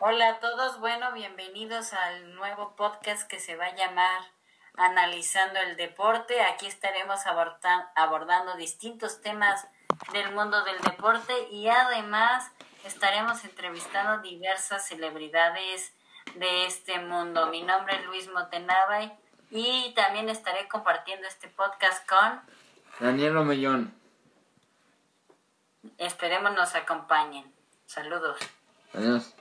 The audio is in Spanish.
Hola a todos, bueno, bienvenidos al nuevo podcast que se va a llamar Analizando el Deporte. Aquí estaremos abordando distintos temas del mundo del deporte y además estaremos entrevistando diversas celebridades de este mundo. Mi nombre es Luis Motenabay y también estaré compartiendo este podcast con Daniel Omellón. Esperemos nos acompañen. Saludos. Adiós.